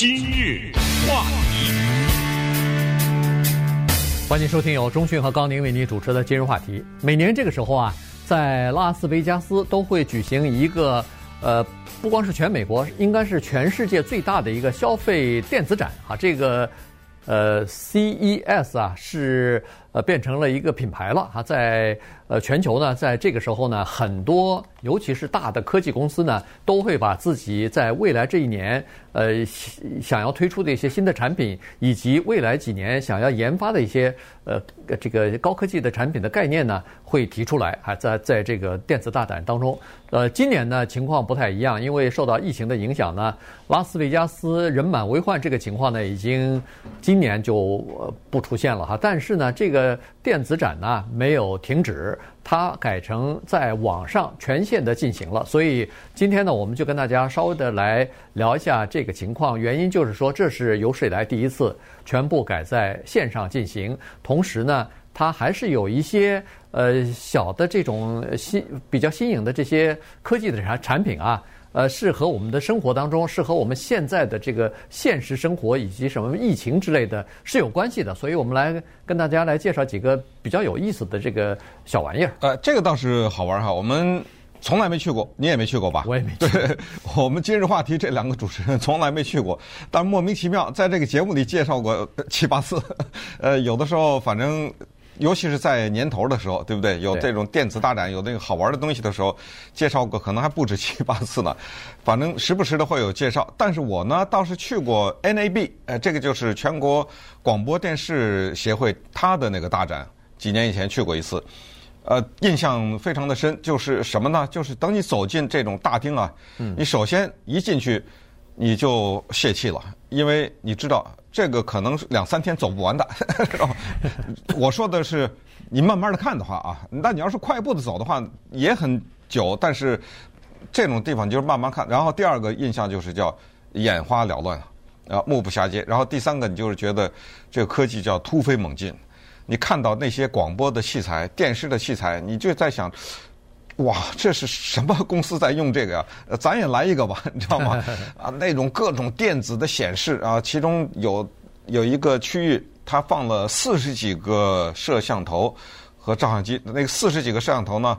今日话题，欢迎收听由中讯和高宁为您主持的今日话题。每年这个时候啊，在拉斯维加斯都会举行一个呃，不光是全美国，应该是全世界最大的一个消费电子展啊。这个呃，CES 啊，是呃变成了一个品牌了啊，在呃全球呢，在这个时候呢，很多尤其是大的科技公司呢，都会把自己在未来这一年。呃，想要推出的一些新的产品，以及未来几年想要研发的一些呃这个高科技的产品的概念呢，会提出来啊，在在这个电子大胆当中。呃，今年呢情况不太一样，因为受到疫情的影响呢，拉斯维加斯人满为患这个情况呢，已经今年就不出现了哈。但是呢，这个呃电子展呢没有停止。它改成在网上全线的进行了，所以今天呢，我们就跟大家稍微的来聊一下这个情况。原因就是说，这是有史以来第一次全部改在线上进行，同时呢，它还是有一些呃小的这种新比较新颖的这些科技的产产品啊。呃，是和我们的生活当中，是和我们现在的这个现实生活以及什么疫情之类的是有关系的，所以我们来跟大家来介绍几个比较有意思的这个小玩意儿。呃，这个倒是好玩哈，我们从来没去过，你也没去过吧？我也没去过。对，我们今日话题这两个主持人从来没去过，但莫名其妙在这个节目里介绍过七八次。呃，有的时候反正。尤其是在年头的时候，对不对？有这种电子大展，有那个好玩的东西的时候，介绍过可能还不止七八次呢。反正时不时的会有介绍。但是我呢倒是去过 NAB，呃，这个就是全国广播电视协会它的那个大展，几年以前去过一次，呃，印象非常的深。就是什么呢？就是等你走进这种大厅啊，你首先一进去你就泄气了，因为你知道。这个可能两三天走不完的。我说的是，你慢慢的看的话啊，那你要是快步的走的话也很久。但是这种地方就是慢慢看。然后第二个印象就是叫眼花缭乱啊，目不暇接。然后第三个你就是觉得这个科技叫突飞猛进。你看到那些广播的器材、电视的器材，你就在想，哇，这是什么公司在用这个呀？咱也来一个吧，你知道吗？啊，那种各种电子的显示啊，其中有有一个区域，它放了四十几个摄像头和照相机。那个四十几个摄像头呢，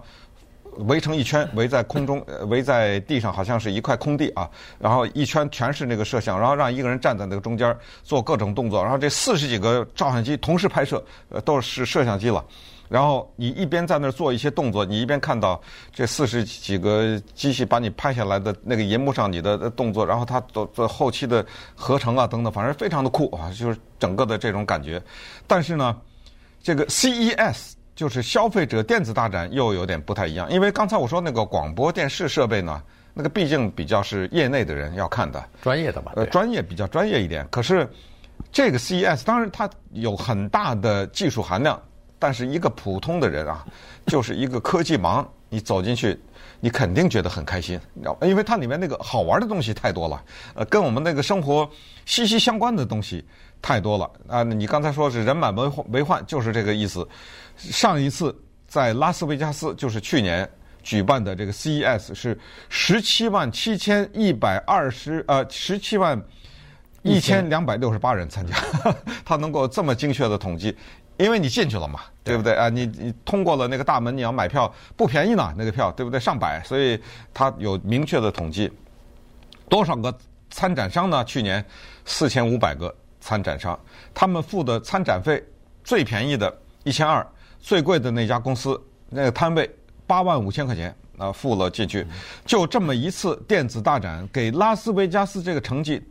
围成一圈，围在空中，围在地上，好像是一块空地啊。然后一圈全是那个摄像，然后让一个人站在那个中间做各种动作。然后这四十几个照相机同时拍摄，呃，都是摄像机了。然后你一边在那儿做一些动作，你一边看到这四十几个机器把你拍下来的那个银幕上你的动作，然后它做做后期的合成啊等等，反正非常的酷啊，就是整个的这种感觉。但是呢，这个 CES 就是消费者电子大展又有点不太一样，因为刚才我说那个广播电视设备呢，那个毕竟比较是业内的人要看的，专业的吧？呃，专业比较专业一点。可是这个 CES 当然它有很大的技术含量。但是一个普通的人啊，就是一个科技盲，你走进去，你肯定觉得很开心，你知道吗？因为它里面那个好玩的东西太多了，呃，跟我们那个生活息息相关的东西太多了啊！你刚才说是人满为为患，就是这个意思。上一次在拉斯维加斯，就是去年举办的这个 CES 是十七万七千一百二十呃十七万一千两百六十八人参加，他能够这么精确的统计。因为你进去了嘛，对不对啊？你你通过了那个大门，你要买票不便宜呢，那个票对不对？上百，所以他有明确的统计，多少个参展商呢？去年四千五百个参展商，他们付的参展费最便宜的一千二，最贵的那家公司那个摊位八万五千块钱啊，付了进去。就这么一次电子大展，给拉斯维加斯这个成绩，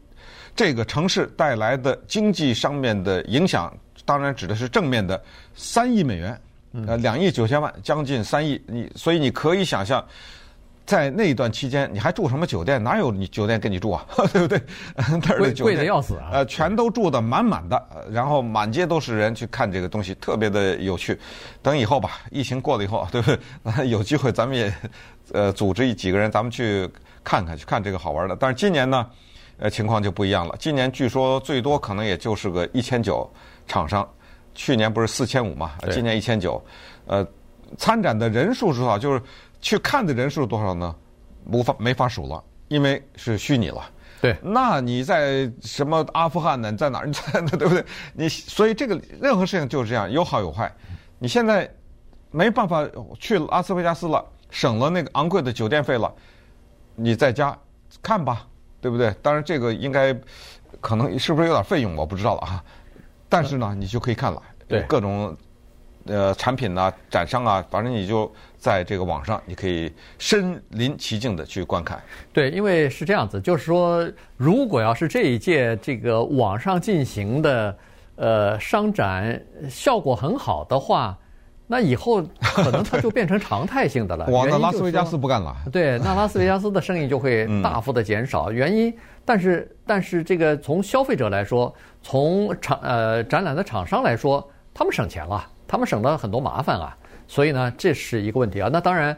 这个城市带来的经济上面的影响。当然指的是正面的三亿美元，呃，两亿九千万，将近三亿。你所以你可以想象，在那一段期间，你还住什么酒店？哪有你酒店跟你住啊？对不对？那儿的酒店贵的要死啊！呃，全都住的满满的，然后满街都是人去看这个东西，特别的有趣。等以后吧，疫情过了以后，对不对？有机会咱们也呃组织一几个人，咱们去看看，去看这个好玩的。但是今年呢，呃，情况就不一样了。今年据说最多可能也就是个一千九。厂商去年不是四千五嘛？今年一千九，呃，参展的人数是多少？就是去看的人数多少呢？无法没法数了，因为是虚拟了。对，那你在什么阿富汗呢？你在哪儿？你在那对不对？你所以这个任何事情就是这样，有好有坏。你现在没办法去拉斯维加斯了，省了那个昂贵的酒店费了，你在家看吧，对不对？当然这个应该可能是不是有点费用，我不知道了啊。但是呢，你就可以看了，对各种。呃，产品呐、啊，展商啊，反正你就在这个网上，你可以身临其境的去观看。对，因为是这样子，就是说，如果要是这一届这个网上进行的呃商展效果很好的话，那以后可能它就变成常态性的了。哇那拉斯维加斯不干了。对，那拉斯维加斯的生意就会 大幅的减少。嗯、原因，但是但是这个从消费者来说，从厂呃展览的厂商来说，他们省钱了。他们省了很多麻烦啊，所以呢，这是一个问题啊。那当然，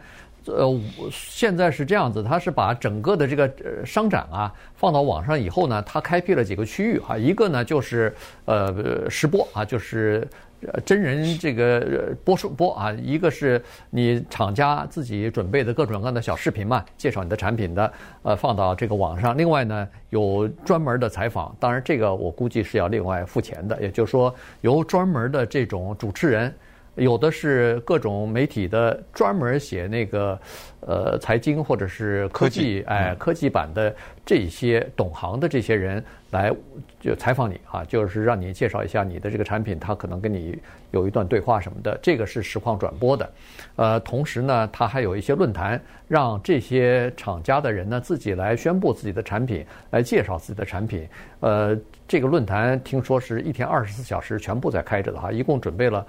呃，现在是这样子，他是把整个的这个商展啊放到网上以后呢，他开辟了几个区域哈，一个呢就是呃实播啊，就是真人这个播出播啊，一个是你厂家自己准备的各种各样的小视频嘛，介绍你的产品的，呃，放到这个网上。另外呢，有专门的采访，当然这个我估计是要另外付钱的，也就是说由专门的这种主持人。有的是各种媒体的专门写那个呃财经或者是科技，哎科技版的这些懂行的这些人来就采访你啊，就是让你介绍一下你的这个产品，他可能跟你有一段对话什么的，这个是实况转播的。呃，同时呢，他还有一些论坛，让这些厂家的人呢自己来宣布自己的产品，来介绍自己的产品。呃，这个论坛听说是一天二十四小时全部在开着的哈，一共准备了。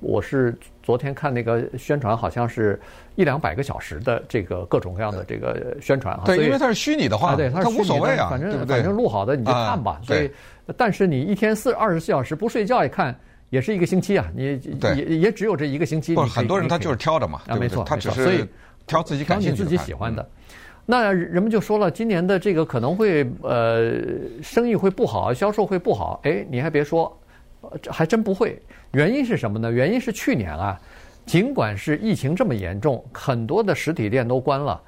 我是昨天看那个宣传，好像是一两百个小时的这个各种各样的这个宣传啊。对，因为它是虚拟的话，对，它无所谓啊，反正反正录好的你就看吧。所以，但是你一天四二十四小时不睡觉一看，也是一个星期啊。你也也只有这一个星期。不是很多人他就是挑着嘛，啊，没错，他只是挑自己感兴趣自己喜欢的。那人们就说了，今年的这个可能会呃生意会不好，销售会不好。哎，你还别说。这还真不会，原因是什么呢？原因是去年啊，尽管是疫情这么严重，很多的实体店都关了，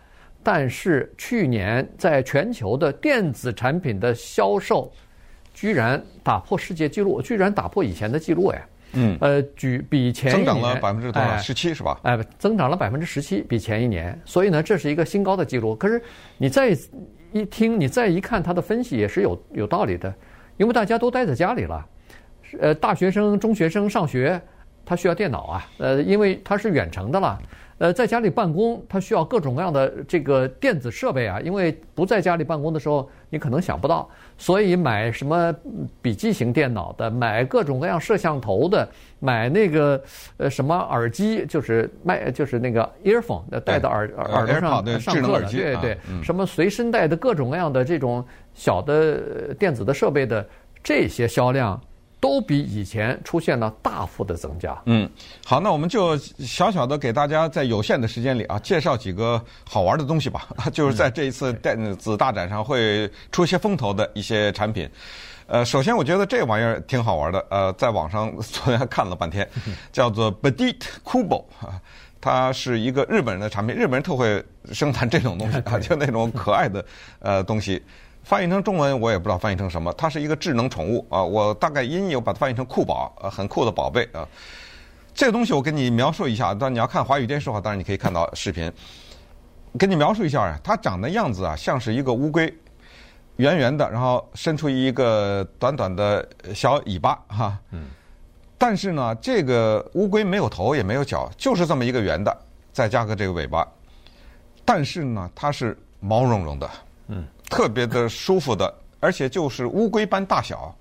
但是去年在全球的电子产品的销售，居然打破世界纪录，居然打破以前的记录哎。嗯。呃，举比前一年增长了百分之多少？十七是吧？哎，增长了百分之十七，比前一年。所以呢，这是一个新高的记录。可是你再一听，你再一看他的分析，也是有有道理的，因为大家都待在家里了。呃，大学生、中学生上学，他需要电脑啊。呃，因为他是远程的了。呃，在家里办公，他需要各种各样的这个电子设备啊。因为不在家里办公的时候，你可能想不到，所以买什么笔记型电脑的，买各种各样摄像头的，买那个呃什么耳机，就是麦，就是那个 earphone 戴到耳耳朵上上课的，对对，什么随身带的各种各样的这种小的电子的设备的这些销量。都比以前出现了大幅的增加。嗯，好，那我们就小小的给大家在有限的时间里啊，介绍几个好玩的东西吧。就是在这一次电子大展上会出一些风头的一些产品。呃，首先我觉得这玩意儿挺好玩的。呃，在网上昨天还看了半天，叫做 Bedit Kubo 啊，它是一个日本人的产品。日本人特会生产这种东西 啊，就那种可爱的呃东西。翻译成中文我也不知道翻译成什么，它是一个智能宠物啊，我大概音译我把它翻译成酷宝，呃，很酷的宝贝啊。这个东西我给你描述一下，但你要看华语电视的话，当然你可以看到视频。给你描述一下啊，它长的样子啊，像是一个乌龟，圆圆的，然后伸出一个短短的小尾巴哈。嗯。但是呢，这个乌龟没有头也没有脚，就是这么一个圆的，再加个这个尾巴。但是呢，它是毛茸茸的。嗯。特别的舒服的，而且就是乌龟般大小。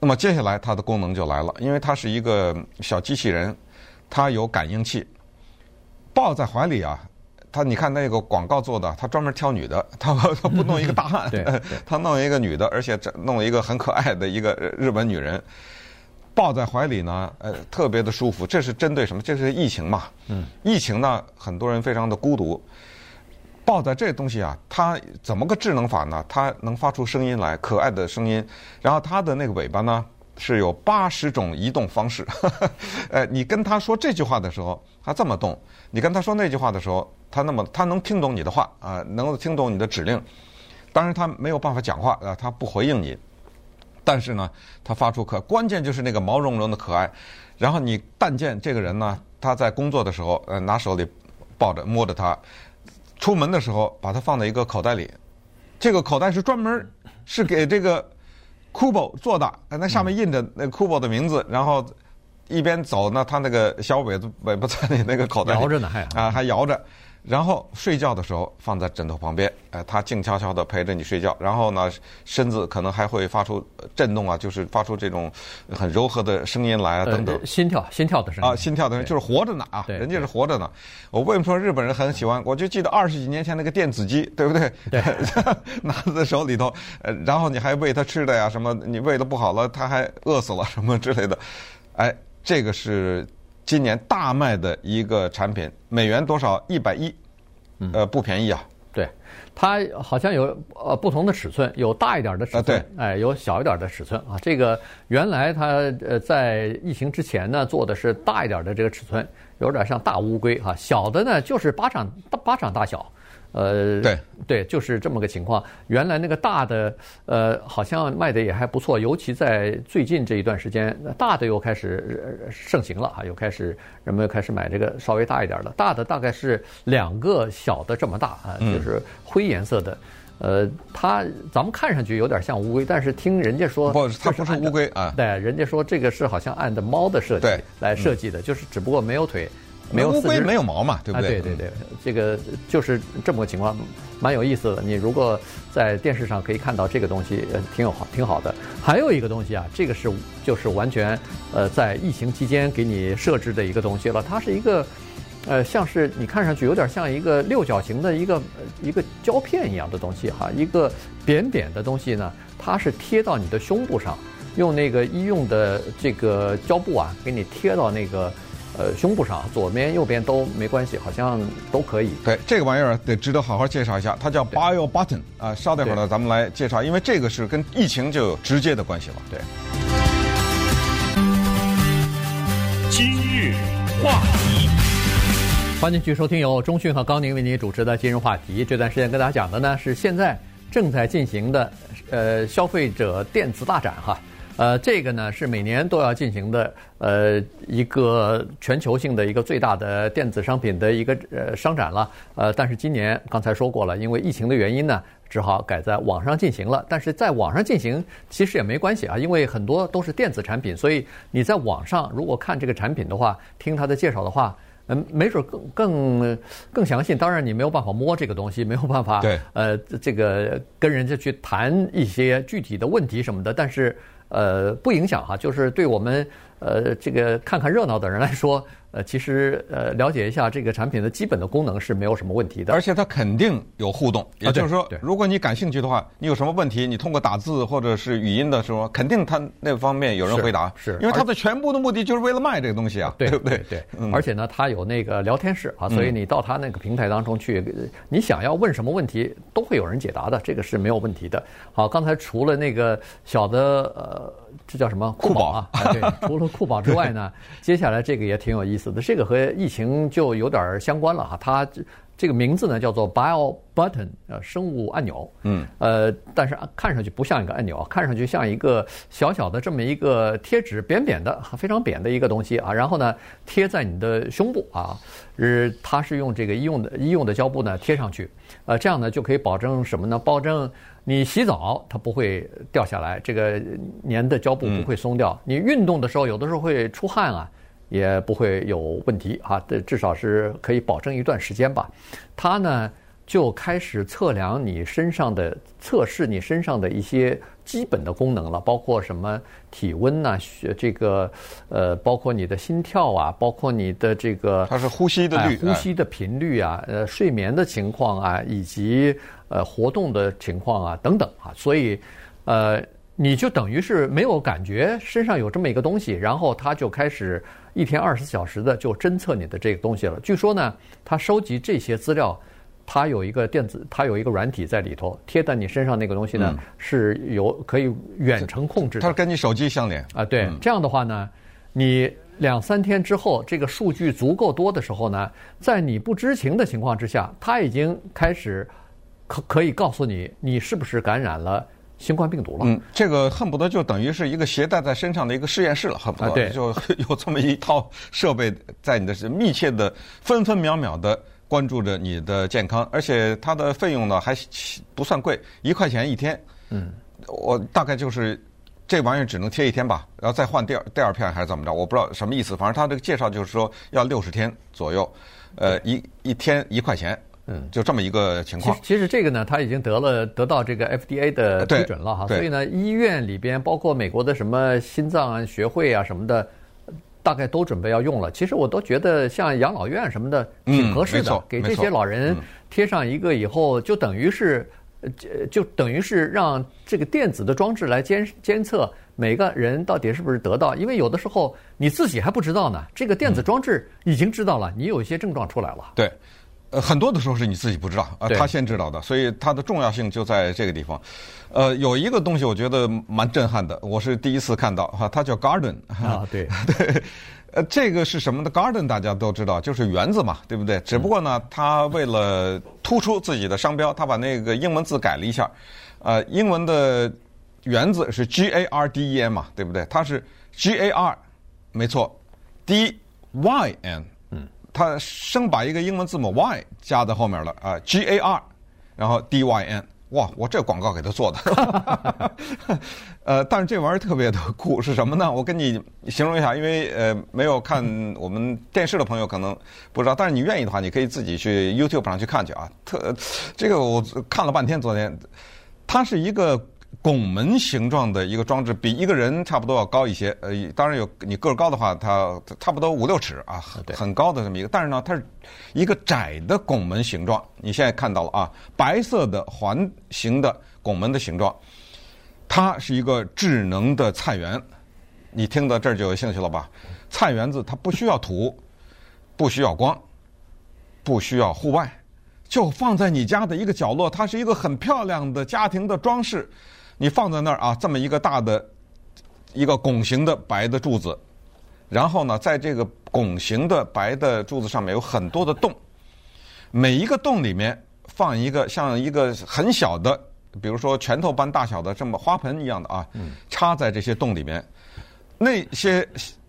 那么接下来它的功能就来了，因为它是一个小机器人，它有感应器，抱在怀里啊。它你看那个广告做的，它专门挑女的，它它不弄一个大汉，它弄一个女的，而且弄一个很可爱的一个日本女人，抱在怀里呢，呃，特别的舒服。这是针对什么？这是疫情嘛？嗯，疫情呢，很多人非常的孤独。抱在这东西啊，它怎么个智能法呢？它能发出声音来，可爱的声音。然后它的那个尾巴呢，是有八十种移动方式。呃，你跟他说这句话的时候，它这么动；你跟他说那句话的时候，它那么它能听懂你的话啊，能够听懂你的指令。当然他没有办法讲话啊，他不回应你，但是呢，他发出可关键就是那个毛茸茸的可爱。然后你但见这个人呢，他在工作的时候，呃，拿手里抱着摸着他，出门的时候把它放在一个口袋里，这个口袋是专门是给这个 Kubo 做的，那上面印着那 Kubo 的名字，然后一边走呢，他那个小尾巴尾巴在你那个口袋摇着呢，还啊还摇着。然后睡觉的时候放在枕头旁边，哎，他静悄悄地陪着你睡觉。然后呢，身子可能还会发出震动啊，就是发出这种很柔和的声音来啊，等等。心跳，心跳的声音啊，心跳的声音就是活着呢啊，人家是活着呢。我为什么说日本人很喜欢？我就记得二十几年前那个电子鸡，对不对？对，拿在手里头，呃，然后你还喂它吃的呀，什么你喂的不好了，它还饿死了什么之类的。哎，这个是。今年大卖的一个产品，美元多少？一百一，呃，不便宜啊。对，它好像有呃不同的尺寸，有大一点的尺寸，对，哎，有小一点的尺寸啊。这个原来它呃在疫情之前呢做的是大一点的这个尺寸，有点像大乌龟哈，小的呢就是巴掌巴掌大小。呃，对对，就是这么个情况。原来那个大的，呃，好像卖的也还不错，尤其在最近这一段时间，大的又开始盛行了啊，又开始人们又开始买这个稍微大一点的。大的大概是两个小的这么大啊，就是灰颜色的。呃，它咱们看上去有点像乌龟，但是听人家说，不，它不是乌龟啊。对，人家说这个是好像按的猫的设计来设计的，就是只不过没有腿。没有乌龟没有毛嘛，对不对？啊、对对对，这个就是这么个情况，蛮有意思的。你如果在电视上可以看到这个东西，呃，挺有好，挺好的。还有一个东西啊，这个是就是完全呃在疫情期间给你设置的一个东西了。它是一个呃，像是你看上去有点像一个六角形的一个一个胶片一样的东西哈，一个扁扁的东西呢，它是贴到你的胸部上，用那个医用的这个胶布啊，给你贴到那个。呃，胸部上左边右边都没关系，好像都可以。对，这个玩意儿得值得好好介绍一下，它叫 Bio Button 啊。稍等会儿呢，咱们来介绍，因为这个是跟疫情就有直接的关系了。对。今日话题，欢迎继续收听由中讯和高宁为您主持的今日话题。这段时间跟大家讲的呢是现在正在进行的呃消费者电子大展哈。呃，这个呢是每年都要进行的，呃，一个全球性的一个最大的电子商品的一个呃商展了。呃，但是今年刚才说过了，因为疫情的原因呢，只好改在网上进行了。但是在网上进行其实也没关系啊，因为很多都是电子产品，所以你在网上如果看这个产品的话，听他的介绍的话，嗯，没准更更更详细。当然你没有办法摸这个东西，没有办法对呃这个跟人家去谈一些具体的问题什么的，但是。呃，不影响哈，就是对我们呃这个看看热闹的人来说。呃，其实呃，了解一下这个产品的基本的功能是没有什么问题的，而且它肯定有互动。也就是说，如果你感兴趣的话，你有什么问题，你通过打字或者是语音的时候，肯定它那方面有人回答。是，因为它的全部的目的就是为了卖这个东西啊，对不对？对。而且呢，它有那个聊天室啊，所以你到它那个平台当中去，你想要问什么问题，都会有人解答的，这个是没有问题的。好，刚才除了那个小的呃，这叫什么酷宝啊？对，除了酷宝之外呢，接下来这个也挺有意思的。这个和疫情就有点相关了哈，它这个名字呢叫做 Bio Button，呃，生物按钮，嗯，呃，但是看上去不像一个按钮，看上去像一个小小的这么一个贴纸，扁扁的，非常扁的一个东西啊。然后呢，贴在你的胸部啊，呃它是用这个医用的医用的胶布呢贴上去，呃，这样呢就可以保证什么呢？保证你洗澡它不会掉下来，这个粘的胶布不会松掉。你运动的时候有的时候会出汗啊。也不会有问题啊，这至少是可以保证一段时间吧。它呢就开始测量你身上的，测试你身上的一些基本的功能了，包括什么体温呐、啊，这个呃，包括你的心跳啊，包括你的这个它是呼吸的率、呼吸的频率啊，呃，睡眠的情况啊，以及呃活动的情况啊等等啊，所以呃，你就等于是没有感觉身上有这么一个东西，然后它就开始。一天二十四小时的就侦测你的这个东西了。据说呢，他收集这些资料，它有一个电子，它有一个软体在里头，贴在你身上那个东西呢，嗯、是有可以远程控制的。它是跟你手机相连啊？对，这样的话呢，你两三天之后，这个数据足够多的时候呢，在你不知情的情况之下，它已经开始可可以告诉你你是不是感染了新冠病毒了。嗯，这个恨不得就等于是一个携带在身上的一个实验室了，恨不得、啊、对就 有这么一套设备在你的是密切的分分秒秒的关注着你的健康，而且它的费用呢还不算贵，一块钱一天。嗯，我大概就是。这玩意儿只能贴一天吧，然后再换第二第二片还是怎么着？我不知道什么意思。反正他这个介绍就是说要六十天左右，呃，一一天一块钱，嗯，就这么一个情况。其实这个呢，他已经得了得到这个 FDA 的批准了哈，所以呢，医院里边包括美国的什么心脏学会啊什么的，大概都准备要用了。其实我都觉得像养老院什么的挺合适的，嗯、给这些老人贴上一个以后，就等于是。就就等于是让这个电子的装置来监监测每个人到底是不是得到，因为有的时候你自己还不知道呢，这个电子装置已经知道了，你有一些症状出来了。对，呃，很多的时候是你自己不知道，呃，他先知道的，所以它的重要性就在这个地方。呃，有一个东西我觉得蛮震撼的，我是第一次看到哈，它叫 Garden 啊，对对。呃，这个是什么的？Garden 大家都知道，就是园子嘛，对不对？只不过呢，他为了突出自己的商标，他把那个英文字改了一下。呃，英文的园子是 G A R D E N 嘛，对不对？它是 G A R，没错，D Y N。嗯，他生把一个英文字母 Y 加在后面了啊，G A R，然后 D Y N。哇，我这广告给他做的，呃，但是这玩意儿特别的酷，是什么呢？我跟你形容一下，因为呃，没有看我们电视的朋友可能不知道，但是你愿意的话，你可以自己去 YouTube 上去看去啊。特这个我看了半天，昨天它是一个。拱门形状的一个装置，比一个人差不多要高一些。呃，当然有你个儿高的话，它差不多五六尺啊，很高的这么一个。但是呢，它是一个窄的拱门形状。你现在看到了啊，白色的环形的拱门的形状，它是一个智能的菜园。你听到这儿就有兴趣了吧？菜园子它不需要土，不需要光，不需要户外，就放在你家的一个角落。它是一个很漂亮的家庭的装饰。你放在那儿啊，这么一个大的一个拱形的白的柱子，然后呢，在这个拱形的白的柱子上面有很多的洞，每一个洞里面放一个像一个很小的，比如说拳头般大小的这么花盆一样的啊，插在这些洞里面。那些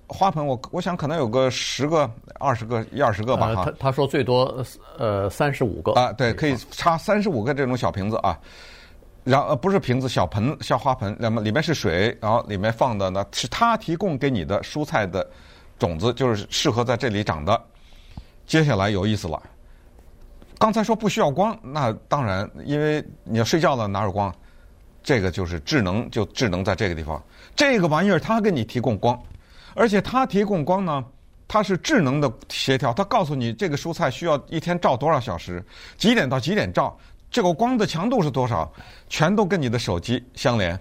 花盆我我想可能有个十个、二十个、一二十个吧。他他说最多呃三十五个啊，对，可以插三十五个这种小瓶子啊。然后呃不是瓶子，小盆，小花盆，那么里面是水，然后里面放的呢是他提供给你的蔬菜的种子，就是适合在这里长的。接下来有意思了，刚才说不需要光，那当然，因为你要睡觉了哪有光？这个就是智能，就智能在这个地方，这个玩意儿它给你提供光，而且它提供光呢，它是智能的协调，它告诉你这个蔬菜需要一天照多少小时，几点到几点照。这个光的强度是多少？全都跟你的手机相连，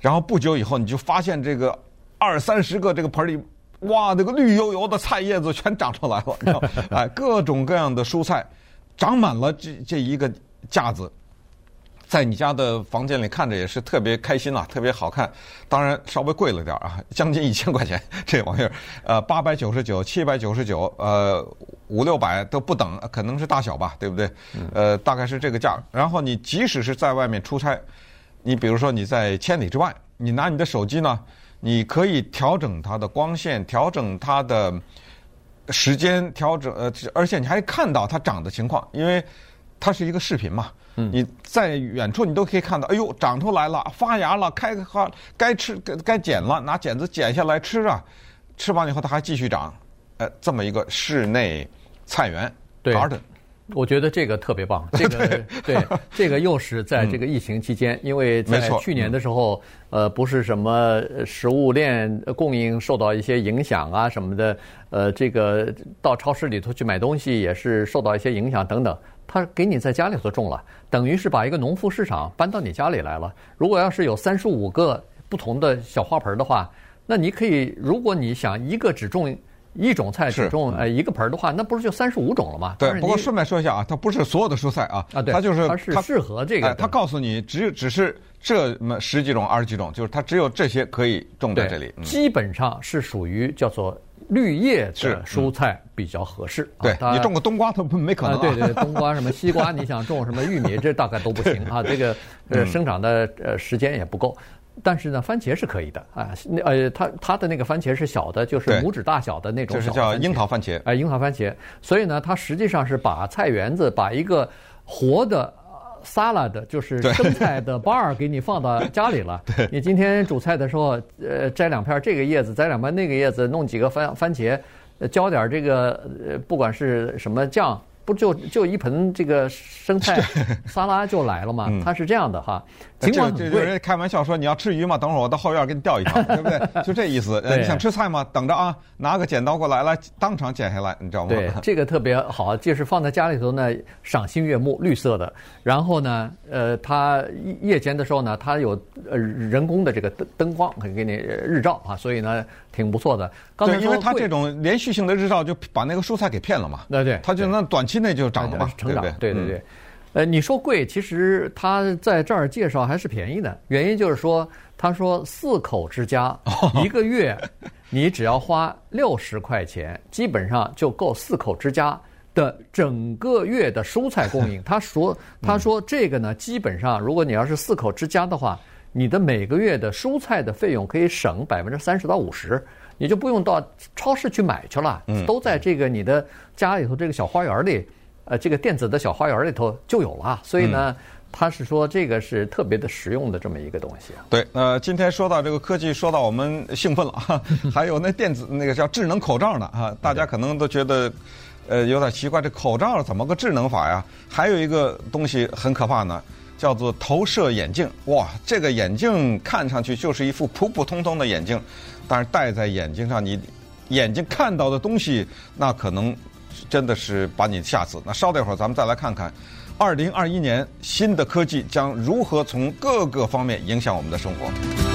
然后不久以后你就发现这个二三十个这个盆里，哇，那个绿油油的菜叶子全长出来了，你知道哎，各种各样的蔬菜长满了这这一个架子。在你家的房间里看着也是特别开心啊，特别好看。当然稍微贵了点啊，将近一千块钱这玩意儿。呃，八百九十九、七百九十九，呃，五六百都不等，可能是大小吧，对不对？呃，大概是这个价。然后你即使是在外面出差，你比如说你在千里之外，你拿你的手机呢，你可以调整它的光线，调整它的时间，调整呃，而且你还看到它长的情况，因为它是一个视频嘛。嗯，你在远处你都可以看到，哎呦，长出来了，发芽了，开花，该吃该该剪了，拿剪子剪下来吃啊，吃完以后它还继续长，呃，这么一个室内菜园对，garden，我觉得这个特别棒，这个对，对，这个又是在这个疫情期间，嗯、因为在去年的时候，呃，不是什么食物链供应受到一些影响啊什么的，呃，这个到超市里头去买东西也是受到一些影响等等。他给你在家里头种了，等于是把一个农副市场搬到你家里来了。如果要是有三十五个不同的小花盆的话，那你可以，如果你想一个只种一种菜，只种呃一个盆儿的话，那不是就三十五种了吗？对。不过顺便说一下啊，它不是所有的蔬菜啊，啊，对，它就是它是适合这个。哎，它告诉你只只是这么十几种、二十几种，就是它只有这些可以种在这里。基本上是属于叫做。绿叶的蔬菜比较合适。对，你种个冬瓜都没可能。对对，冬瓜什么西瓜，你想种什么玉米，这大概都不行啊。这个呃，生长的呃时间也不够。但是呢，番茄是可以的啊。呃，它它的那个番茄是小的，就是拇指大小的那种小。就是叫樱桃番茄。哎，樱桃番茄。所以呢，它实际上是把菜园子把一个活的。沙拉的就是生菜的 bar 给你放到家里了。你今天煮菜的时候，呃，摘两片这个叶子，摘两片那个叶子，弄几个番番茄，浇点这个呃，不管是什么酱。不就就一盆这个生菜 沙拉就来了吗？它是这样的哈，尽管很贵。有人开玩笑说，你要吃鱼吗？等会儿我到后院给你钓一条，对不对？就这意思。你想吃菜吗？等着啊，拿个剪刀过来，来当场剪下来，你知道吗？对，这个特别好，就是放在家里头呢，赏心悦目，绿色的。然后呢，呃，它夜间的时候呢，它有呃人工的这个灯灯光可以给你日照啊，所以呢。挺不错的，刚才对，因为它这种连续性的日照就把那个蔬菜给骗了嘛。对对，它就那短期内就长了嘛，成长。对对对，呃，你说贵，其实他在这儿介绍还是便宜的，原因就是说，他说四口之家一个月你只要花六十块钱，基本上就够四口之家的整个月的蔬菜供应。他说 他说这个呢，基本上如果你要是四口之家的话。你的每个月的蔬菜的费用可以省百分之三十到五十，你就不用到超市去买去了，都在这个你的家里头这个小花园里，呃，这个电子的小花园里头就有了。所以呢，他是说这个是特别的实用的这么一个东西。对，呃，今天说到这个科技，说到我们兴奋了，还有那电子那个叫智能口罩呢啊，大家可能都觉得呃有点奇怪，这口罩怎么个智能法呀？还有一个东西很可怕呢。叫做投射眼镜，哇，这个眼镜看上去就是一副普普通通的眼镜，但是戴在眼睛上，你眼睛看到的东西，那可能真的是把你吓死。那稍等一会儿，咱们再来看看，二零二一年新的科技将如何从各个方面影响我们的生活。